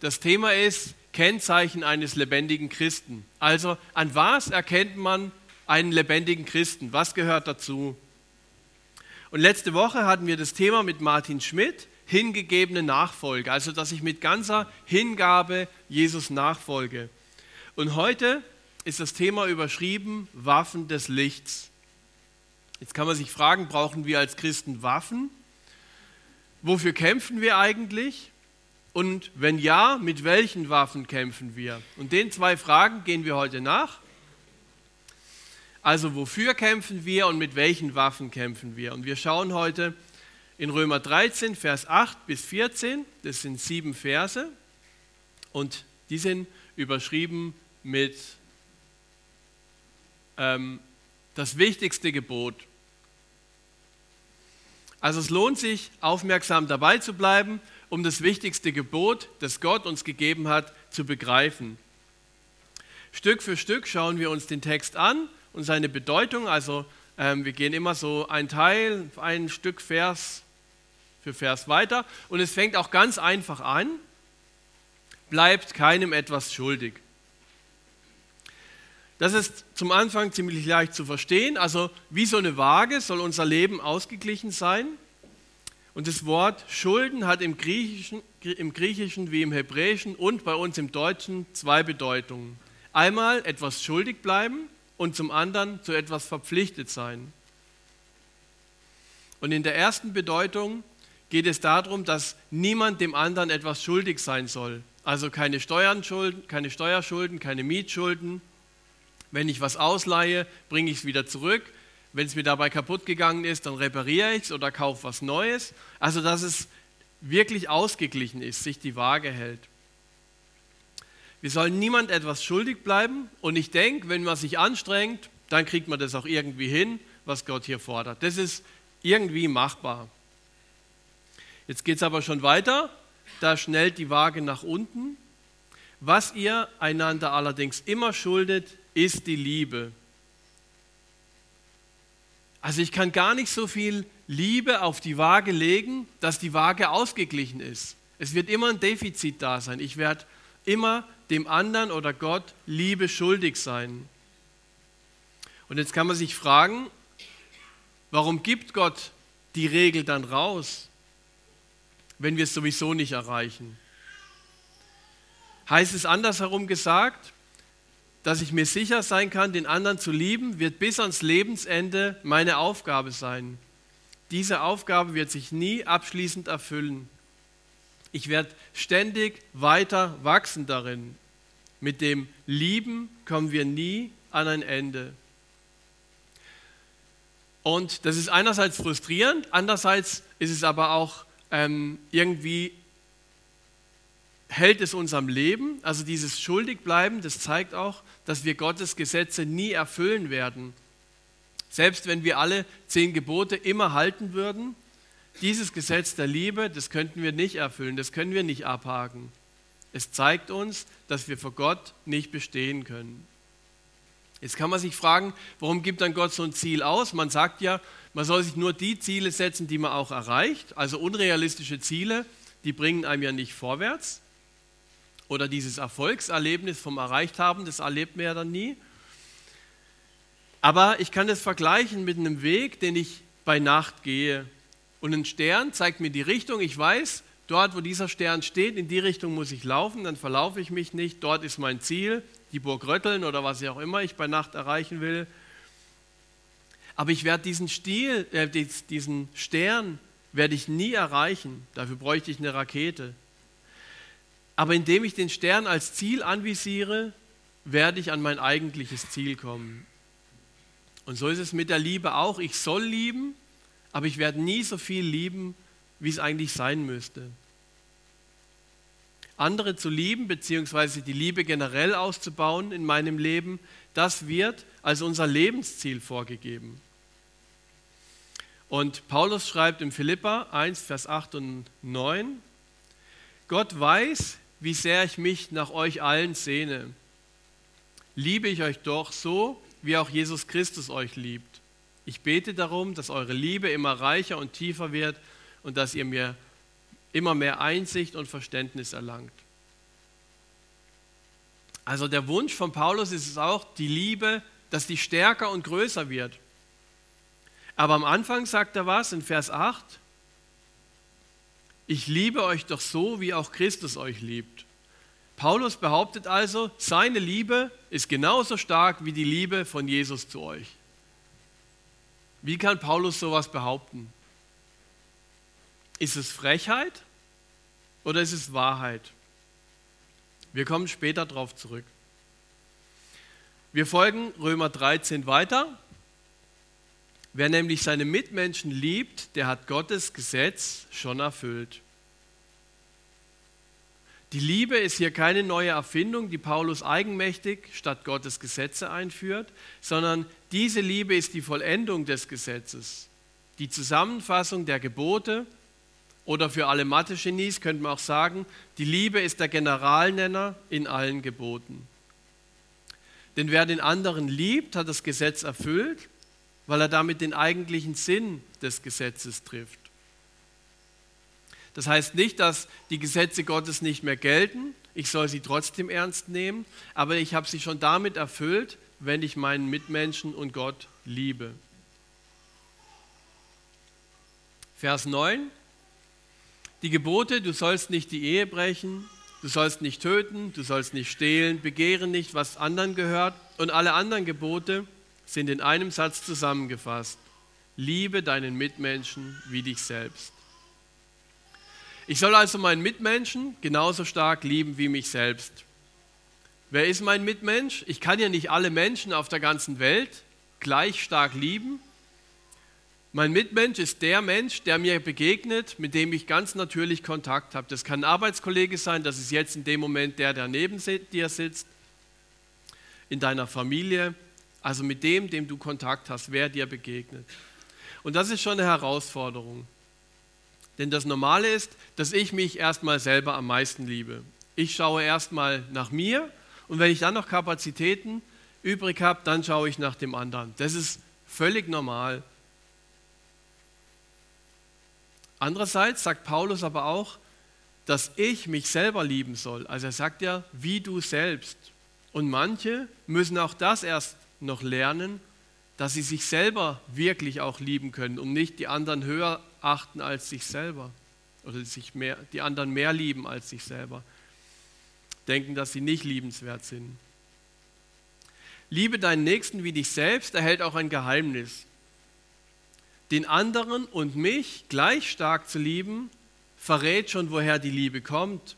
Das Thema ist Kennzeichen eines lebendigen Christen. Also an was erkennt man einen lebendigen Christen? Was gehört dazu? Und letzte Woche hatten wir das Thema mit Martin Schmidt, hingegebene Nachfolge, also dass ich mit ganzer Hingabe Jesus nachfolge. Und heute ist das Thema überschrieben Waffen des Lichts. Jetzt kann man sich fragen, brauchen wir als Christen Waffen? Wofür kämpfen wir eigentlich? Und wenn ja, mit welchen Waffen kämpfen wir? Und den zwei Fragen gehen wir heute nach. Also wofür kämpfen wir und mit welchen Waffen kämpfen wir? Und wir schauen heute in Römer 13, Vers 8 bis 14. Das sind sieben Verse und die sind überschrieben mit ähm, das wichtigste Gebot. Also es lohnt sich, aufmerksam dabei zu bleiben um das wichtigste Gebot, das Gott uns gegeben hat, zu begreifen. Stück für Stück schauen wir uns den Text an und seine Bedeutung. Also ähm, wir gehen immer so ein Teil, ein Stück Vers für Vers weiter. Und es fängt auch ganz einfach an. Bleibt keinem etwas schuldig. Das ist zum Anfang ziemlich leicht zu verstehen. Also wie so eine Waage soll unser Leben ausgeglichen sein. Und das Wort Schulden hat im Griechischen, im Griechischen wie im Hebräischen und bei uns im Deutschen zwei Bedeutungen. Einmal etwas schuldig bleiben und zum anderen zu etwas verpflichtet sein. Und in der ersten Bedeutung geht es darum, dass niemand dem anderen etwas schuldig sein soll. Also keine Steuern schulden, keine Steuerschulden, keine Mietschulden. Wenn ich was ausleihe, bringe ich es wieder zurück. Wenn es mir dabei kaputt gegangen ist, dann repariere ich es oder kaufe was Neues. Also, dass es wirklich ausgeglichen ist, sich die Waage hält. Wir sollen niemand etwas schuldig bleiben und ich denke, wenn man sich anstrengt, dann kriegt man das auch irgendwie hin, was Gott hier fordert. Das ist irgendwie machbar. Jetzt geht es aber schon weiter. Da schnellt die Waage nach unten. Was ihr einander allerdings immer schuldet, ist die Liebe. Also ich kann gar nicht so viel Liebe auf die Waage legen, dass die Waage ausgeglichen ist. Es wird immer ein Defizit da sein. Ich werde immer dem anderen oder Gott Liebe schuldig sein. Und jetzt kann man sich fragen, warum gibt Gott die Regel dann raus, wenn wir es sowieso nicht erreichen? Heißt es andersherum gesagt, dass ich mir sicher sein kann, den anderen zu lieben, wird bis ans Lebensende meine Aufgabe sein. Diese Aufgabe wird sich nie abschließend erfüllen. Ich werde ständig weiter wachsen darin. Mit dem Lieben kommen wir nie an ein Ende. Und das ist einerseits frustrierend, andererseits ist es aber auch ähm, irgendwie hält es uns am Leben. Also dieses Schuldigbleiben, das zeigt auch, dass wir Gottes Gesetze nie erfüllen werden. Selbst wenn wir alle zehn Gebote immer halten würden, dieses Gesetz der Liebe, das könnten wir nicht erfüllen, das können wir nicht abhaken. Es zeigt uns, dass wir vor Gott nicht bestehen können. Jetzt kann man sich fragen, warum gibt dann Gott so ein Ziel aus? Man sagt ja, man soll sich nur die Ziele setzen, die man auch erreicht. Also unrealistische Ziele, die bringen einem ja nicht vorwärts oder dieses Erfolgserlebnis vom Erreicht haben, das erlebt man ja dann nie. Aber ich kann das vergleichen mit einem Weg, den ich bei Nacht gehe. Und ein Stern zeigt mir die Richtung. Ich weiß, dort, wo dieser Stern steht, in die Richtung muss ich laufen, dann verlaufe ich mich nicht. Dort ist mein Ziel, die Burg Rötteln oder was auch immer ich bei Nacht erreichen will. Aber ich werde diesen, Stil, äh, diesen Stern werde ich nie erreichen. Dafür bräuchte ich eine Rakete. Aber indem ich den Stern als Ziel anvisiere, werde ich an mein eigentliches Ziel kommen. Und so ist es mit der Liebe auch. Ich soll lieben, aber ich werde nie so viel lieben, wie es eigentlich sein müsste. Andere zu lieben, beziehungsweise die Liebe generell auszubauen in meinem Leben, das wird als unser Lebensziel vorgegeben. Und Paulus schreibt im Philippa 1, Vers 8 und 9, Gott weiß, wie sehr ich mich nach euch allen sehne. Liebe ich euch doch so, wie auch Jesus Christus euch liebt. Ich bete darum, dass eure Liebe immer reicher und tiefer wird und dass ihr mir immer mehr Einsicht und Verständnis erlangt. Also der Wunsch von Paulus ist es auch, die Liebe, dass die stärker und größer wird. Aber am Anfang sagt er was in Vers 8, ich liebe euch doch so, wie auch Christus euch liebt. Paulus behauptet also, seine Liebe ist genauso stark wie die Liebe von Jesus zu euch. Wie kann Paulus sowas behaupten? Ist es Frechheit oder ist es Wahrheit? Wir kommen später darauf zurück. Wir folgen Römer 13 weiter. Wer nämlich seine Mitmenschen liebt, der hat Gottes Gesetz schon erfüllt. Die Liebe ist hier keine neue Erfindung, die Paulus eigenmächtig statt Gottes Gesetze einführt, sondern diese Liebe ist die Vollendung des Gesetzes, die Zusammenfassung der Gebote oder für alle Mathe-Genies könnte man auch sagen, die Liebe ist der Generalnenner in allen Geboten. Denn wer den anderen liebt, hat das Gesetz erfüllt, weil er damit den eigentlichen Sinn des Gesetzes trifft. Das heißt nicht, dass die Gesetze Gottes nicht mehr gelten. Ich soll sie trotzdem ernst nehmen, aber ich habe sie schon damit erfüllt, wenn ich meinen Mitmenschen und Gott liebe. Vers 9. Die Gebote, du sollst nicht die Ehe brechen, du sollst nicht töten, du sollst nicht stehlen, begehren nicht, was anderen gehört und alle anderen Gebote sind in einem Satz zusammengefasst. Liebe deinen Mitmenschen wie dich selbst. Ich soll also meinen Mitmenschen genauso stark lieben wie mich selbst. Wer ist mein Mitmensch? Ich kann ja nicht alle Menschen auf der ganzen Welt gleich stark lieben. Mein Mitmensch ist der Mensch, der mir begegnet, mit dem ich ganz natürlich Kontakt habe. Das kann ein Arbeitskollege sein, das ist jetzt in dem Moment der, der neben dir sitzt, in deiner Familie, also mit dem, dem du Kontakt hast, wer dir begegnet. Und das ist schon eine Herausforderung. Denn das Normale ist, dass ich mich erstmal selber am meisten liebe. Ich schaue erstmal nach mir und wenn ich dann noch Kapazitäten übrig habe, dann schaue ich nach dem anderen. Das ist völlig normal. Andererseits sagt Paulus aber auch, dass ich mich selber lieben soll. Also er sagt ja, wie du selbst. Und manche müssen auch das erst noch lernen, dass sie sich selber wirklich auch lieben können und nicht die anderen höher achten als sich selber oder sich mehr, die anderen mehr lieben als sich selber. Denken, dass sie nicht liebenswert sind. Liebe deinen Nächsten wie dich selbst erhält auch ein Geheimnis. Den anderen und mich gleich stark zu lieben, verrät schon, woher die Liebe kommt.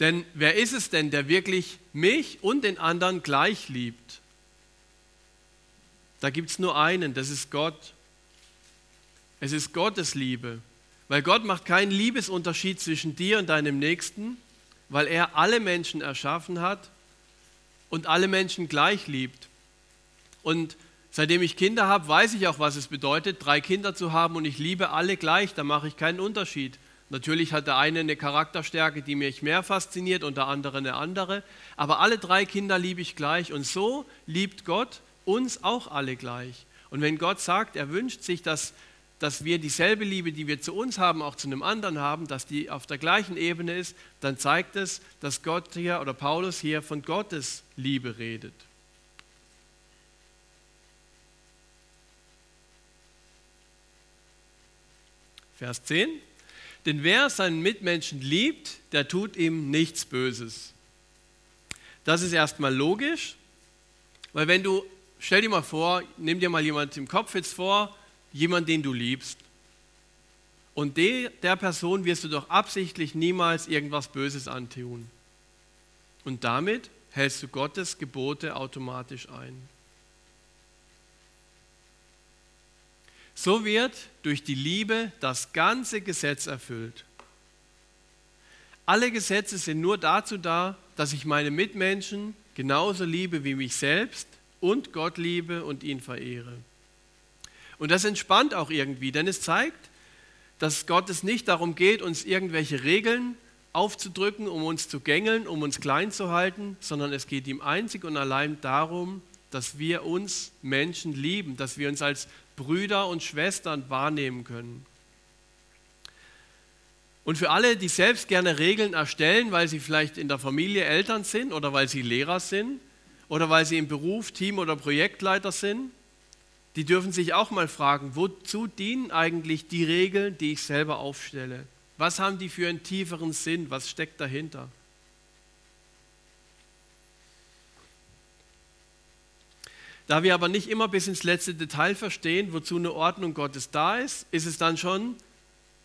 Denn wer ist es denn, der wirklich mich und den anderen gleich liebt? Da gibt es nur einen, das ist Gott. Es ist Gottes Liebe, weil Gott macht keinen Liebesunterschied zwischen dir und deinem Nächsten, weil er alle Menschen erschaffen hat und alle Menschen gleich liebt. Und seitdem ich Kinder habe, weiß ich auch, was es bedeutet, drei Kinder zu haben und ich liebe alle gleich, da mache ich keinen Unterschied. Natürlich hat der eine eine Charakterstärke, die mich mehr fasziniert und der andere eine andere, aber alle drei Kinder liebe ich gleich und so liebt Gott uns auch alle gleich. Und wenn Gott sagt, er wünscht sich, dass, dass wir dieselbe Liebe, die wir zu uns haben, auch zu einem anderen haben, dass die auf der gleichen Ebene ist, dann zeigt es, dass Gott hier oder Paulus hier von Gottes Liebe redet. Vers 10. Denn wer seinen Mitmenschen liebt, der tut ihm nichts Böses. Das ist erstmal logisch, weil wenn du, stell dir mal vor, nimm dir mal jemand im Kopf jetzt vor, jemand, den du liebst. Und de, der Person wirst du doch absichtlich niemals irgendwas Böses antun. Und damit hältst du Gottes Gebote automatisch ein. So wird durch die Liebe das ganze Gesetz erfüllt. Alle Gesetze sind nur dazu da, dass ich meine Mitmenschen genauso liebe wie mich selbst und Gott liebe und ihn verehre. Und das entspannt auch irgendwie, denn es zeigt, dass Gott es nicht darum geht, uns irgendwelche Regeln aufzudrücken, um uns zu gängeln, um uns klein zu halten, sondern es geht ihm einzig und allein darum, dass wir uns Menschen lieben, dass wir uns als Brüder und Schwestern wahrnehmen können. Und für alle, die selbst gerne Regeln erstellen, weil sie vielleicht in der Familie Eltern sind oder weil sie Lehrer sind oder weil sie im Beruf Team- oder Projektleiter sind, die dürfen sich auch mal fragen, wozu dienen eigentlich die Regeln, die ich selber aufstelle? Was haben die für einen tieferen Sinn? Was steckt dahinter? Da wir aber nicht immer bis ins letzte Detail verstehen, wozu eine Ordnung Gottes da ist, ist es dann schon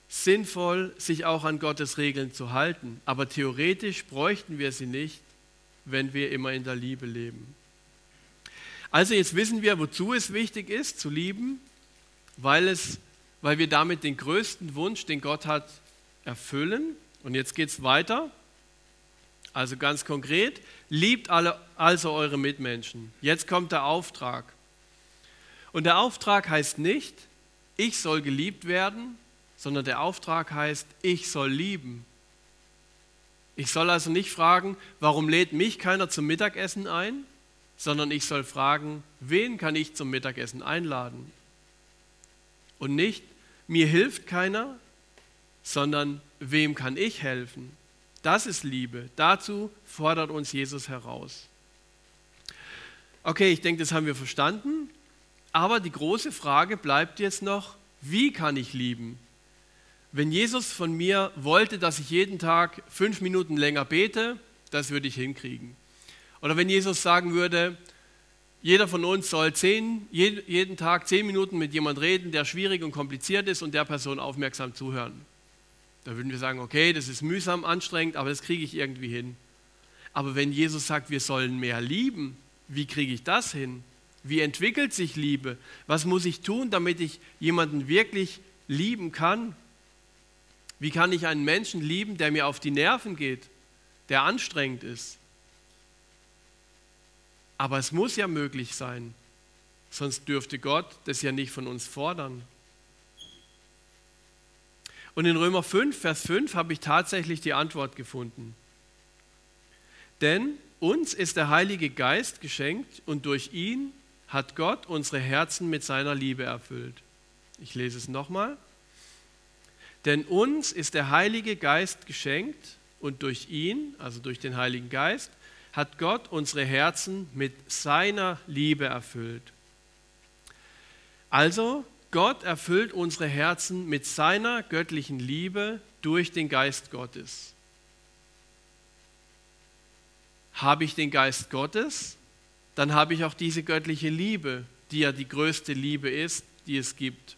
sinnvoll, sich auch an Gottes Regeln zu halten. Aber theoretisch bräuchten wir sie nicht, wenn wir immer in der Liebe leben. Also jetzt wissen wir, wozu es wichtig ist zu lieben, weil, es, weil wir damit den größten Wunsch, den Gott hat, erfüllen. Und jetzt geht es weiter. Also ganz konkret, liebt alle, also eure Mitmenschen. Jetzt kommt der Auftrag. Und der Auftrag heißt nicht, ich soll geliebt werden, sondern der Auftrag heißt, ich soll lieben. Ich soll also nicht fragen, warum lädt mich keiner zum Mittagessen ein, sondern ich soll fragen, wen kann ich zum Mittagessen einladen? Und nicht, mir hilft keiner, sondern wem kann ich helfen? Das ist Liebe. Dazu fordert uns Jesus heraus. Okay, ich denke, das haben wir verstanden. Aber die große Frage bleibt jetzt noch, wie kann ich lieben? Wenn Jesus von mir wollte, dass ich jeden Tag fünf Minuten länger bete, das würde ich hinkriegen. Oder wenn Jesus sagen würde, jeder von uns soll zehn, jeden Tag zehn Minuten mit jemand reden, der schwierig und kompliziert ist und der Person aufmerksam zuhören. Da würden wir sagen, okay, das ist mühsam, anstrengend, aber das kriege ich irgendwie hin. Aber wenn Jesus sagt, wir sollen mehr lieben, wie kriege ich das hin? Wie entwickelt sich Liebe? Was muss ich tun, damit ich jemanden wirklich lieben kann? Wie kann ich einen Menschen lieben, der mir auf die Nerven geht, der anstrengend ist? Aber es muss ja möglich sein, sonst dürfte Gott das ja nicht von uns fordern. Und in Römer 5, Vers 5 habe ich tatsächlich die Antwort gefunden. Denn uns ist der Heilige Geist geschenkt und durch ihn hat Gott unsere Herzen mit seiner Liebe erfüllt. Ich lese es nochmal. Denn uns ist der Heilige Geist geschenkt und durch ihn, also durch den Heiligen Geist, hat Gott unsere Herzen mit seiner Liebe erfüllt. Also Gott erfüllt unsere Herzen mit seiner göttlichen Liebe durch den Geist Gottes. Habe ich den Geist Gottes, dann habe ich auch diese göttliche Liebe, die ja die größte Liebe ist, die es gibt.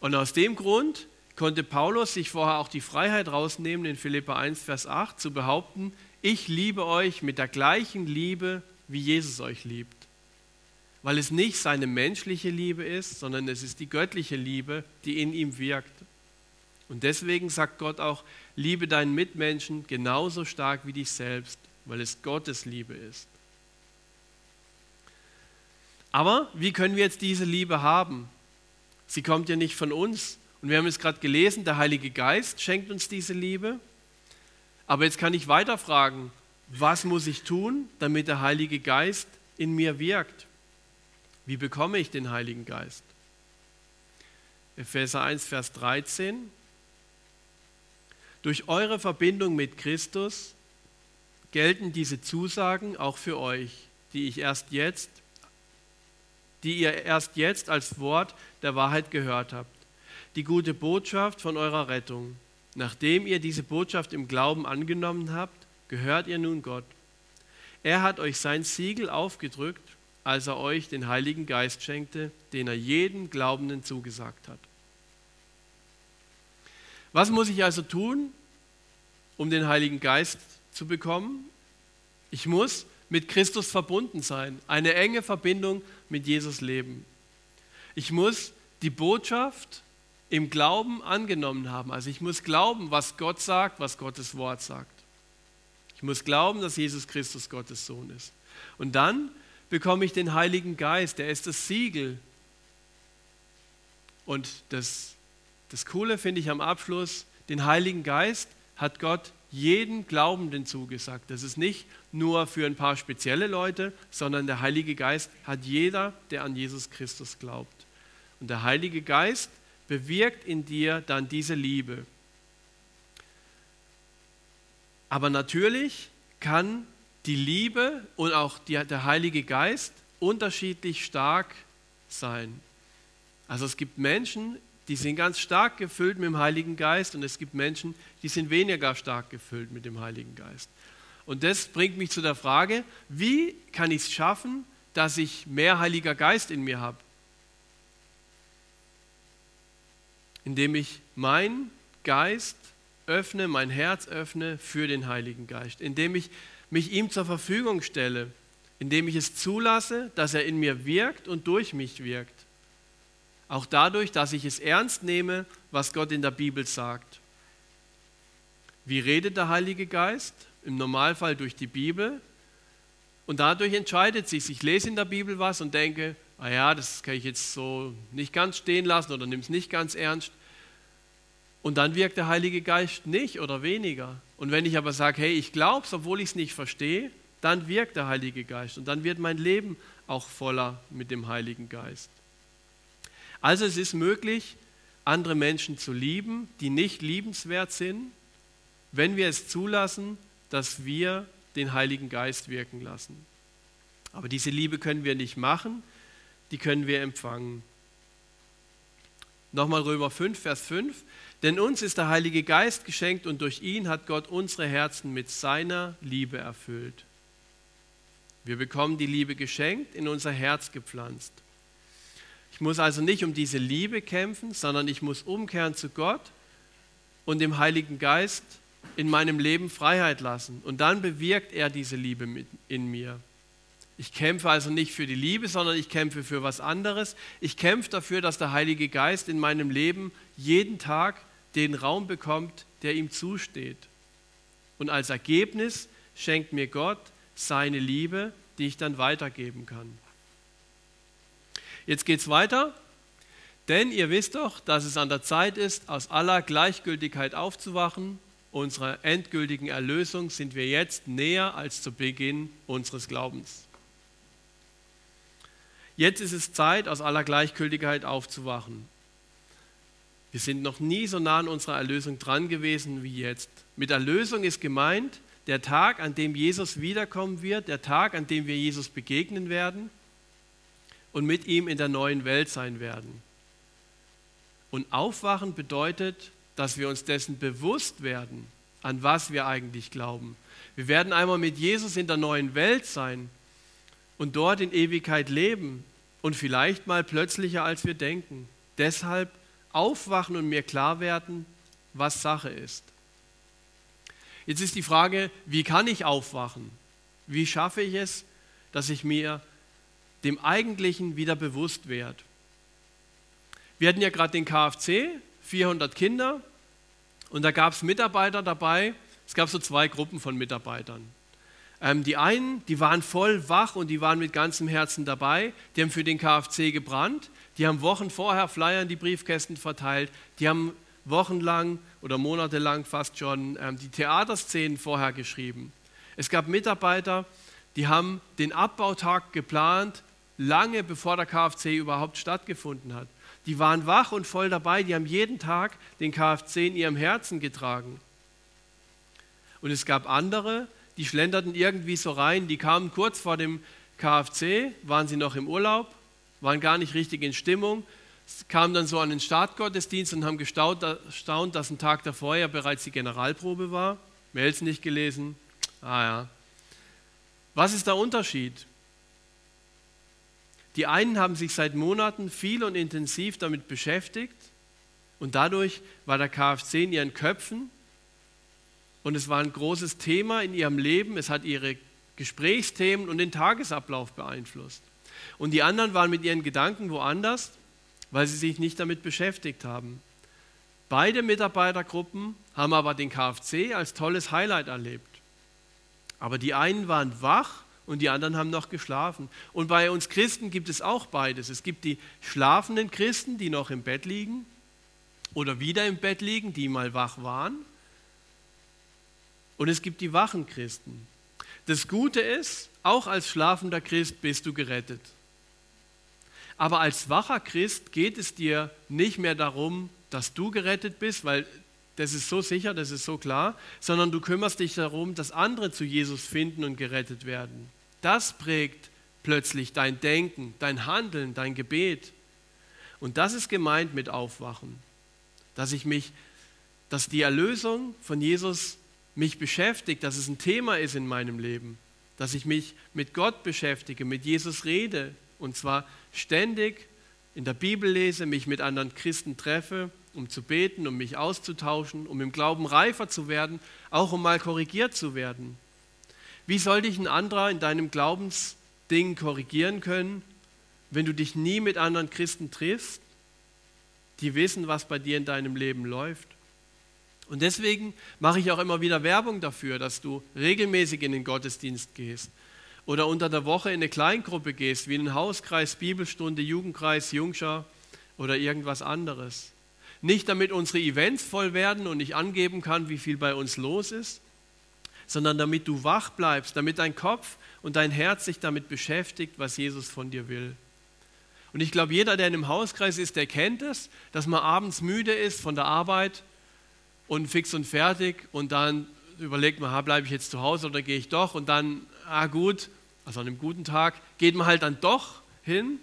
Und aus dem Grund konnte Paulus sich vorher auch die Freiheit rausnehmen, in Philippa 1, Vers 8 zu behaupten, ich liebe euch mit der gleichen Liebe, wie Jesus euch liebt weil es nicht seine menschliche Liebe ist, sondern es ist die göttliche Liebe, die in ihm wirkt. Und deswegen sagt Gott auch, liebe deinen Mitmenschen genauso stark wie dich selbst, weil es Gottes Liebe ist. Aber wie können wir jetzt diese Liebe haben? Sie kommt ja nicht von uns. Und wir haben es gerade gelesen, der Heilige Geist schenkt uns diese Liebe. Aber jetzt kann ich weiter fragen, was muss ich tun, damit der Heilige Geist in mir wirkt? Wie bekomme ich den Heiligen Geist? Epheser 1, Vers 13. Durch eure Verbindung mit Christus gelten diese Zusagen auch für euch, die ich erst jetzt, die ihr erst jetzt als Wort der Wahrheit gehört habt. Die gute Botschaft von eurer Rettung. Nachdem ihr diese Botschaft im Glauben angenommen habt, gehört ihr nun Gott. Er hat euch sein Siegel aufgedrückt als er euch den Heiligen Geist schenkte, den er jedem Glaubenden zugesagt hat. Was muss ich also tun, um den Heiligen Geist zu bekommen? Ich muss mit Christus verbunden sein, eine enge Verbindung mit Jesus leben. Ich muss die Botschaft im Glauben angenommen haben. Also ich muss glauben, was Gott sagt, was Gottes Wort sagt. Ich muss glauben, dass Jesus Christus Gottes Sohn ist. Und dann bekomme ich den Heiligen Geist, der ist das Siegel. Und das, das Coole finde ich am Abschluss, den Heiligen Geist hat Gott jeden Glaubenden zugesagt. Das ist nicht nur für ein paar spezielle Leute, sondern der Heilige Geist hat jeder, der an Jesus Christus glaubt. Und der Heilige Geist bewirkt in dir dann diese Liebe. Aber natürlich kann die Liebe und auch die, der Heilige Geist unterschiedlich stark sein. Also es gibt Menschen, die sind ganz stark gefüllt mit dem Heiligen Geist und es gibt Menschen, die sind weniger stark gefüllt mit dem Heiligen Geist. Und das bringt mich zu der Frage, wie kann ich es schaffen, dass ich mehr Heiliger Geist in mir habe? Indem ich meinen Geist öffne, mein Herz öffne für den Heiligen Geist, indem ich mich ihm zur Verfügung stelle, indem ich es zulasse, dass er in mir wirkt und durch mich wirkt. Auch dadurch, dass ich es ernst nehme, was Gott in der Bibel sagt. Wie redet der Heilige Geist? Im Normalfall durch die Bibel. Und dadurch entscheidet sich, ich lese in der Bibel was und denke, ah ja, das kann ich jetzt so nicht ganz stehen lassen oder nimm es nicht ganz ernst. Und dann wirkt der Heilige Geist nicht oder weniger. Und wenn ich aber sage, hey, ich glaube es, obwohl ich es nicht verstehe, dann wirkt der Heilige Geist und dann wird mein Leben auch voller mit dem Heiligen Geist. Also es ist möglich, andere Menschen zu lieben, die nicht liebenswert sind, wenn wir es zulassen, dass wir den Heiligen Geist wirken lassen. Aber diese Liebe können wir nicht machen, die können wir empfangen. Nochmal Römer 5, Vers 5. Denn uns ist der Heilige Geist geschenkt und durch ihn hat Gott unsere Herzen mit seiner Liebe erfüllt. Wir bekommen die Liebe geschenkt, in unser Herz gepflanzt. Ich muss also nicht um diese Liebe kämpfen, sondern ich muss umkehren zu Gott und dem Heiligen Geist in meinem Leben Freiheit lassen. Und dann bewirkt er diese Liebe in mir. Ich kämpfe also nicht für die Liebe, sondern ich kämpfe für was anderes. Ich kämpfe dafür, dass der Heilige Geist in meinem Leben jeden Tag den Raum bekommt, der ihm zusteht. Und als Ergebnis schenkt mir Gott seine Liebe, die ich dann weitergeben kann. Jetzt geht es weiter. Denn ihr wisst doch, dass es an der Zeit ist, aus aller Gleichgültigkeit aufzuwachen. Unserer endgültigen Erlösung sind wir jetzt näher als zu Beginn unseres Glaubens. Jetzt ist es Zeit, aus aller Gleichgültigkeit aufzuwachen. Wir sind noch nie so nah an unserer Erlösung dran gewesen wie jetzt. Mit Erlösung ist gemeint der Tag, an dem Jesus wiederkommen wird, der Tag, an dem wir Jesus begegnen werden und mit ihm in der neuen Welt sein werden. Und aufwachen bedeutet, dass wir uns dessen bewusst werden, an was wir eigentlich glauben. Wir werden einmal mit Jesus in der neuen Welt sein und dort in Ewigkeit leben und vielleicht mal plötzlicher, als wir denken. Deshalb aufwachen und mir klar werden, was Sache ist. Jetzt ist die Frage, wie kann ich aufwachen? Wie schaffe ich es, dass ich mir dem Eigentlichen wieder bewusst werde? Wir hatten ja gerade den KFC, 400 Kinder, und da gab es Mitarbeiter dabei. Es gab so zwei Gruppen von Mitarbeitern. Ähm, die einen, die waren voll wach und die waren mit ganzem Herzen dabei. Die haben für den KFC gebrannt. Die haben Wochen vorher Flyer in die Briefkästen verteilt. Die haben wochenlang oder monatelang fast schon ähm, die Theaterszenen vorher geschrieben. Es gab Mitarbeiter, die haben den Abbautag geplant, lange bevor der KFC überhaupt stattgefunden hat. Die waren wach und voll dabei, die haben jeden Tag den KFC in ihrem Herzen getragen. Und es gab andere, die schlenderten irgendwie so rein, die kamen kurz vor dem KFC, waren sie noch im Urlaub waren gar nicht richtig in Stimmung, kamen dann so an den Startgottesdienst und haben gestaunt, dass ein Tag davor ja bereits die Generalprobe war. Mails nicht gelesen. Ah ja. Was ist der Unterschied? Die einen haben sich seit Monaten viel und intensiv damit beschäftigt und dadurch war der KFC in ihren Köpfen und es war ein großes Thema in ihrem Leben. Es hat ihre Gesprächsthemen und den Tagesablauf beeinflusst. Und die anderen waren mit ihren Gedanken woanders, weil sie sich nicht damit beschäftigt haben. Beide Mitarbeitergruppen haben aber den KFC als tolles Highlight erlebt. Aber die einen waren wach und die anderen haben noch geschlafen. Und bei uns Christen gibt es auch beides. Es gibt die schlafenden Christen, die noch im Bett liegen oder wieder im Bett liegen, die mal wach waren. Und es gibt die wachen Christen. Das Gute ist, auch als schlafender Christ bist du gerettet. Aber als wacher Christ geht es dir nicht mehr darum, dass du gerettet bist, weil das ist so sicher, das ist so klar, sondern du kümmerst dich darum, dass andere zu Jesus finden und gerettet werden. Das prägt plötzlich dein Denken, dein Handeln, dein Gebet. Und das ist gemeint mit Aufwachen, dass ich mich, dass die Erlösung von Jesus mich beschäftigt, dass es ein Thema ist in meinem Leben, dass ich mich mit Gott beschäftige, mit Jesus rede und zwar ständig in der Bibel lese, mich mit anderen Christen treffe, um zu beten, um mich auszutauschen, um im Glauben reifer zu werden, auch um mal korrigiert zu werden. Wie soll dich ein anderer in deinem Glaubensding korrigieren können, wenn du dich nie mit anderen Christen triffst, die wissen, was bei dir in deinem Leben läuft? Und deswegen mache ich auch immer wieder Werbung dafür, dass du regelmäßig in den Gottesdienst gehst oder unter der Woche in eine Kleingruppe gehst, wie in einen Hauskreis, Bibelstunde, Jugendkreis, Jungschar oder irgendwas anderes. Nicht damit unsere Events voll werden und ich angeben kann, wie viel bei uns los ist, sondern damit du wach bleibst, damit dein Kopf und dein Herz sich damit beschäftigt, was Jesus von dir will. Und ich glaube, jeder, der in einem Hauskreis ist, der kennt es, dass man abends müde ist von der Arbeit und fix und fertig und dann überlegt man, bleibe ich jetzt zu Hause oder gehe ich doch und dann, ah gut, also an einem guten Tag, geht man halt dann doch hin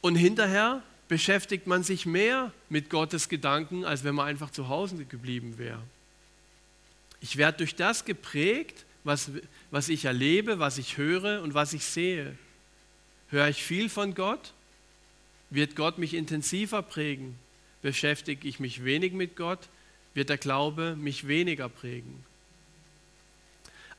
und hinterher beschäftigt man sich mehr mit Gottes Gedanken, als wenn man einfach zu Hause geblieben wäre. Ich werde durch das geprägt, was, was ich erlebe, was ich höre und was ich sehe. Höre ich viel von Gott? Wird Gott mich intensiver prägen? Beschäftige ich mich wenig mit Gott, wird der Glaube mich weniger prägen.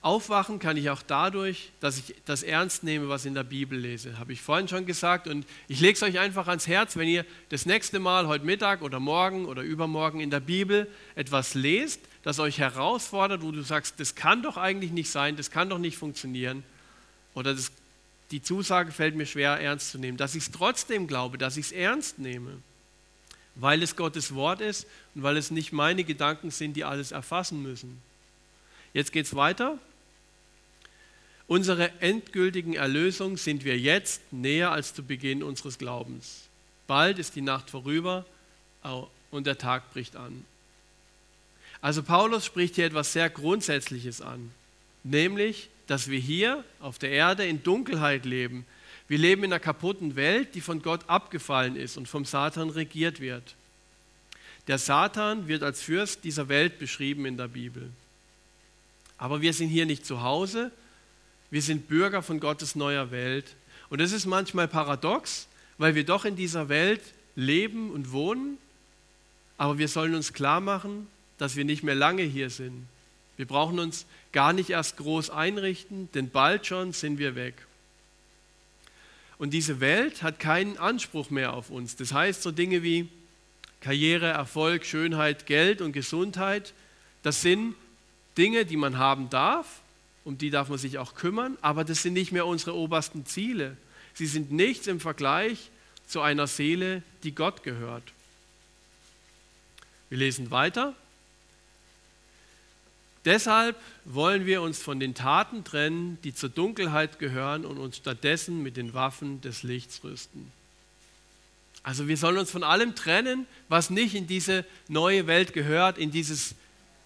Aufwachen kann ich auch dadurch, dass ich das ernst nehme, was in der Bibel lese. Habe ich vorhin schon gesagt und ich lege es euch einfach ans Herz, wenn ihr das nächste Mal heute Mittag oder morgen oder übermorgen in der Bibel etwas lest, das euch herausfordert, wo du sagst, das kann doch eigentlich nicht sein, das kann doch nicht funktionieren oder das, die Zusage fällt mir schwer ernst zu nehmen, dass ich es trotzdem glaube, dass ich es ernst nehme weil es Gottes Wort ist und weil es nicht meine Gedanken sind, die alles erfassen müssen. Jetzt geht es weiter. Unsere endgültigen Erlösung sind wir jetzt näher als zu Beginn unseres Glaubens. Bald ist die Nacht vorüber und der Tag bricht an. Also Paulus spricht hier etwas sehr Grundsätzliches an, nämlich, dass wir hier auf der Erde in Dunkelheit leben, wir leben in einer kaputten Welt, die von Gott abgefallen ist und vom Satan regiert wird. Der Satan wird als Fürst dieser Welt beschrieben in der Bibel. Aber wir sind hier nicht zu Hause, wir sind Bürger von Gottes neuer Welt. Und das ist manchmal paradox, weil wir doch in dieser Welt leben und wohnen, aber wir sollen uns klar machen, dass wir nicht mehr lange hier sind. Wir brauchen uns gar nicht erst groß einrichten, denn bald schon sind wir weg. Und diese Welt hat keinen Anspruch mehr auf uns. Das heißt, so Dinge wie Karriere, Erfolg, Schönheit, Geld und Gesundheit, das sind Dinge, die man haben darf, um die darf man sich auch kümmern, aber das sind nicht mehr unsere obersten Ziele. Sie sind nichts im Vergleich zu einer Seele, die Gott gehört. Wir lesen weiter. Deshalb wollen wir uns von den Taten trennen, die zur Dunkelheit gehören und uns stattdessen mit den Waffen des Lichts rüsten. Also wir sollen uns von allem trennen, was nicht in diese neue Welt gehört, in dieses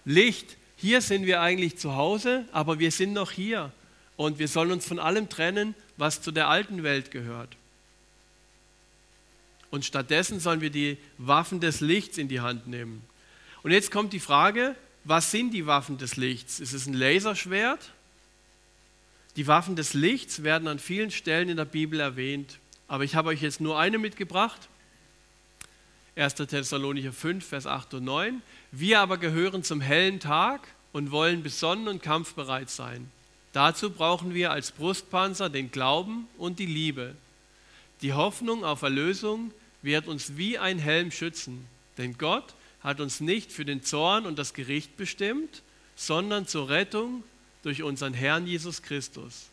Licht. Hier sind wir eigentlich zu Hause, aber wir sind noch hier. Und wir sollen uns von allem trennen, was zu der alten Welt gehört. Und stattdessen sollen wir die Waffen des Lichts in die Hand nehmen. Und jetzt kommt die Frage, was sind die Waffen des Lichts? Ist es ein Laserschwert? Die Waffen des Lichts werden an vielen Stellen in der Bibel erwähnt, aber ich habe euch jetzt nur eine mitgebracht. 1. Thessalonicher 5, Vers 8 und 9. Wir aber gehören zum hellen Tag und wollen besonnen und kampfbereit sein. Dazu brauchen wir als Brustpanzer den Glauben und die Liebe. Die Hoffnung auf Erlösung wird uns wie ein Helm schützen, denn Gott hat uns nicht für den Zorn und das Gericht bestimmt, sondern zur Rettung durch unseren Herrn Jesus Christus.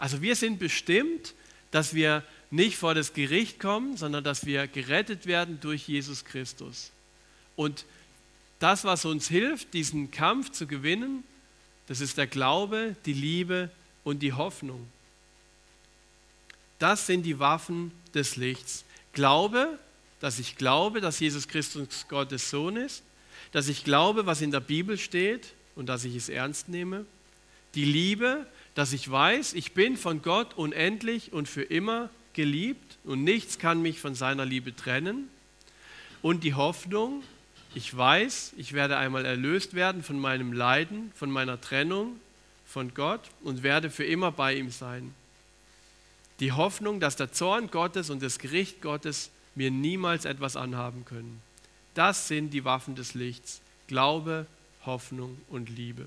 Also wir sind bestimmt, dass wir nicht vor das Gericht kommen, sondern dass wir gerettet werden durch Jesus Christus. Und das, was uns hilft, diesen Kampf zu gewinnen, das ist der Glaube, die Liebe und die Hoffnung. Das sind die Waffen des Lichts. Glaube, dass ich glaube, dass Jesus Christus Gottes Sohn ist, dass ich glaube, was in der Bibel steht und dass ich es ernst nehme. Die Liebe, dass ich weiß, ich bin von Gott unendlich und für immer geliebt und nichts kann mich von seiner Liebe trennen. Und die Hoffnung, ich weiß, ich werde einmal erlöst werden von meinem Leiden, von meiner Trennung von Gott und werde für immer bei ihm sein. Die Hoffnung, dass der Zorn Gottes und das Gericht Gottes mir niemals etwas anhaben können. Das sind die Waffen des Lichts. Glaube, Hoffnung und Liebe.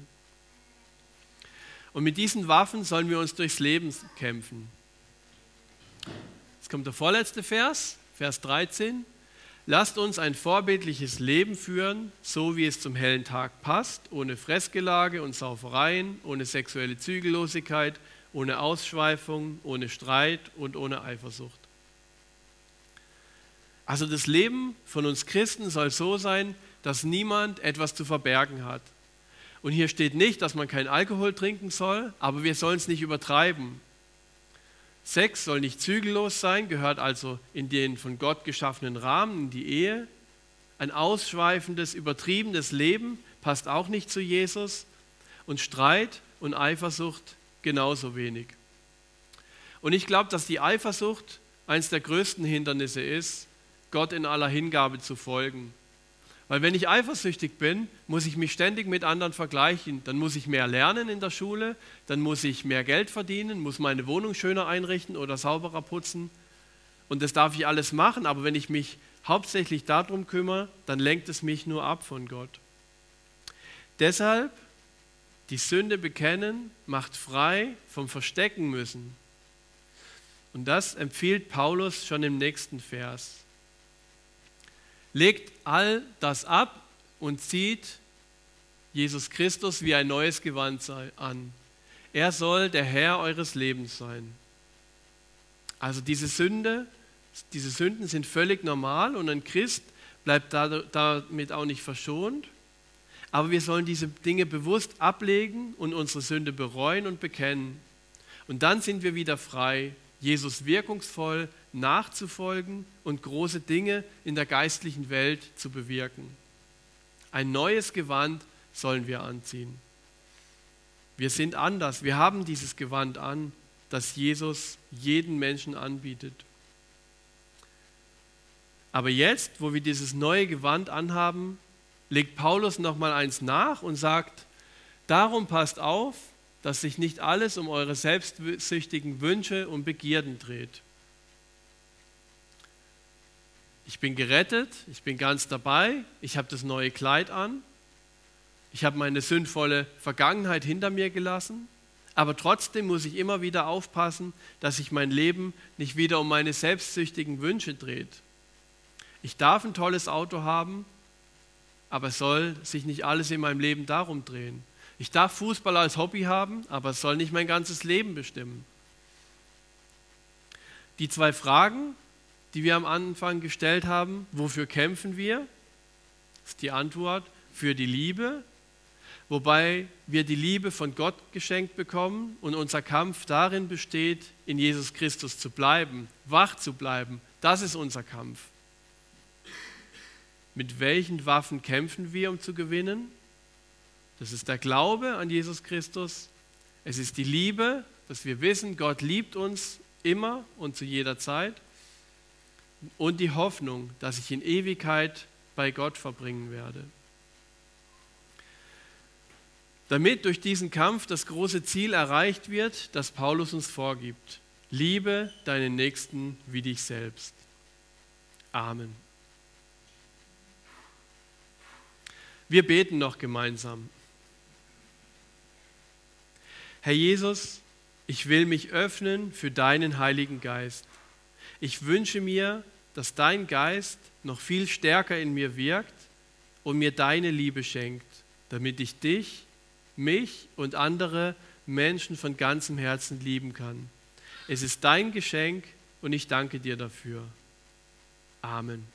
Und mit diesen Waffen sollen wir uns durchs Leben kämpfen. Jetzt kommt der vorletzte Vers, Vers 13. Lasst uns ein vorbildliches Leben führen, so wie es zum hellen Tag passt, ohne Fressgelage und Saufereien, ohne sexuelle Zügellosigkeit, ohne Ausschweifung, ohne Streit und ohne Eifersucht. Also das Leben von uns Christen soll so sein, dass niemand etwas zu verbergen hat. Und hier steht nicht, dass man keinen Alkohol trinken soll, aber wir sollen es nicht übertreiben. Sex soll nicht zügellos sein, gehört also in den von Gott geschaffenen Rahmen, in die Ehe. Ein ausschweifendes, übertriebenes Leben passt auch nicht zu Jesus. Und Streit und Eifersucht genauso wenig. Und ich glaube, dass die Eifersucht eines der größten Hindernisse ist, Gott in aller Hingabe zu folgen. Weil wenn ich eifersüchtig bin, muss ich mich ständig mit anderen vergleichen. Dann muss ich mehr lernen in der Schule, dann muss ich mehr Geld verdienen, muss meine Wohnung schöner einrichten oder sauberer putzen. Und das darf ich alles machen, aber wenn ich mich hauptsächlich darum kümmere, dann lenkt es mich nur ab von Gott. Deshalb die Sünde bekennen macht frei vom Verstecken müssen. Und das empfiehlt Paulus schon im nächsten Vers legt all das ab und zieht Jesus Christus wie ein neues Gewand an. Er soll der Herr eures Lebens sein. Also diese Sünde, diese Sünden sind völlig normal und ein Christ bleibt damit auch nicht verschont. Aber wir sollen diese Dinge bewusst ablegen und unsere Sünde bereuen und bekennen. Und dann sind wir wieder frei, Jesus wirkungsvoll nachzufolgen und große Dinge in der geistlichen Welt zu bewirken. Ein neues Gewand sollen wir anziehen. Wir sind anders. Wir haben dieses Gewand an, das Jesus jeden Menschen anbietet. Aber jetzt, wo wir dieses neue Gewand anhaben, legt Paulus noch mal eins nach und sagt: Darum passt auf, dass sich nicht alles um eure selbstsüchtigen Wünsche und Begierden dreht. Ich bin gerettet, ich bin ganz dabei, ich habe das neue Kleid an, ich habe meine sündvolle Vergangenheit hinter mir gelassen, aber trotzdem muss ich immer wieder aufpassen, dass sich mein Leben nicht wieder um meine selbstsüchtigen Wünsche dreht. Ich darf ein tolles Auto haben, aber es soll sich nicht alles in meinem Leben darum drehen. Ich darf Fußball als Hobby haben, aber es soll nicht mein ganzes Leben bestimmen. Die zwei Fragen, die wir am Anfang gestellt haben, wofür kämpfen wir? Ist die Antwort für die Liebe, wobei wir die Liebe von Gott geschenkt bekommen und unser Kampf darin besteht, in Jesus Christus zu bleiben, wach zu bleiben. Das ist unser Kampf. Mit welchen Waffen kämpfen wir, um zu gewinnen? Das ist der Glaube an Jesus Christus. Es ist die Liebe, dass wir wissen, Gott liebt uns immer und zu jeder Zeit und die Hoffnung, dass ich in Ewigkeit bei Gott verbringen werde. Damit durch diesen Kampf das große Ziel erreicht wird, das Paulus uns vorgibt. Liebe deinen Nächsten wie dich selbst. Amen. Wir beten noch gemeinsam. Herr Jesus, ich will mich öffnen für deinen Heiligen Geist. Ich wünsche mir, dass dein Geist noch viel stärker in mir wirkt und mir deine Liebe schenkt, damit ich dich, mich und andere Menschen von ganzem Herzen lieben kann. Es ist dein Geschenk und ich danke dir dafür. Amen.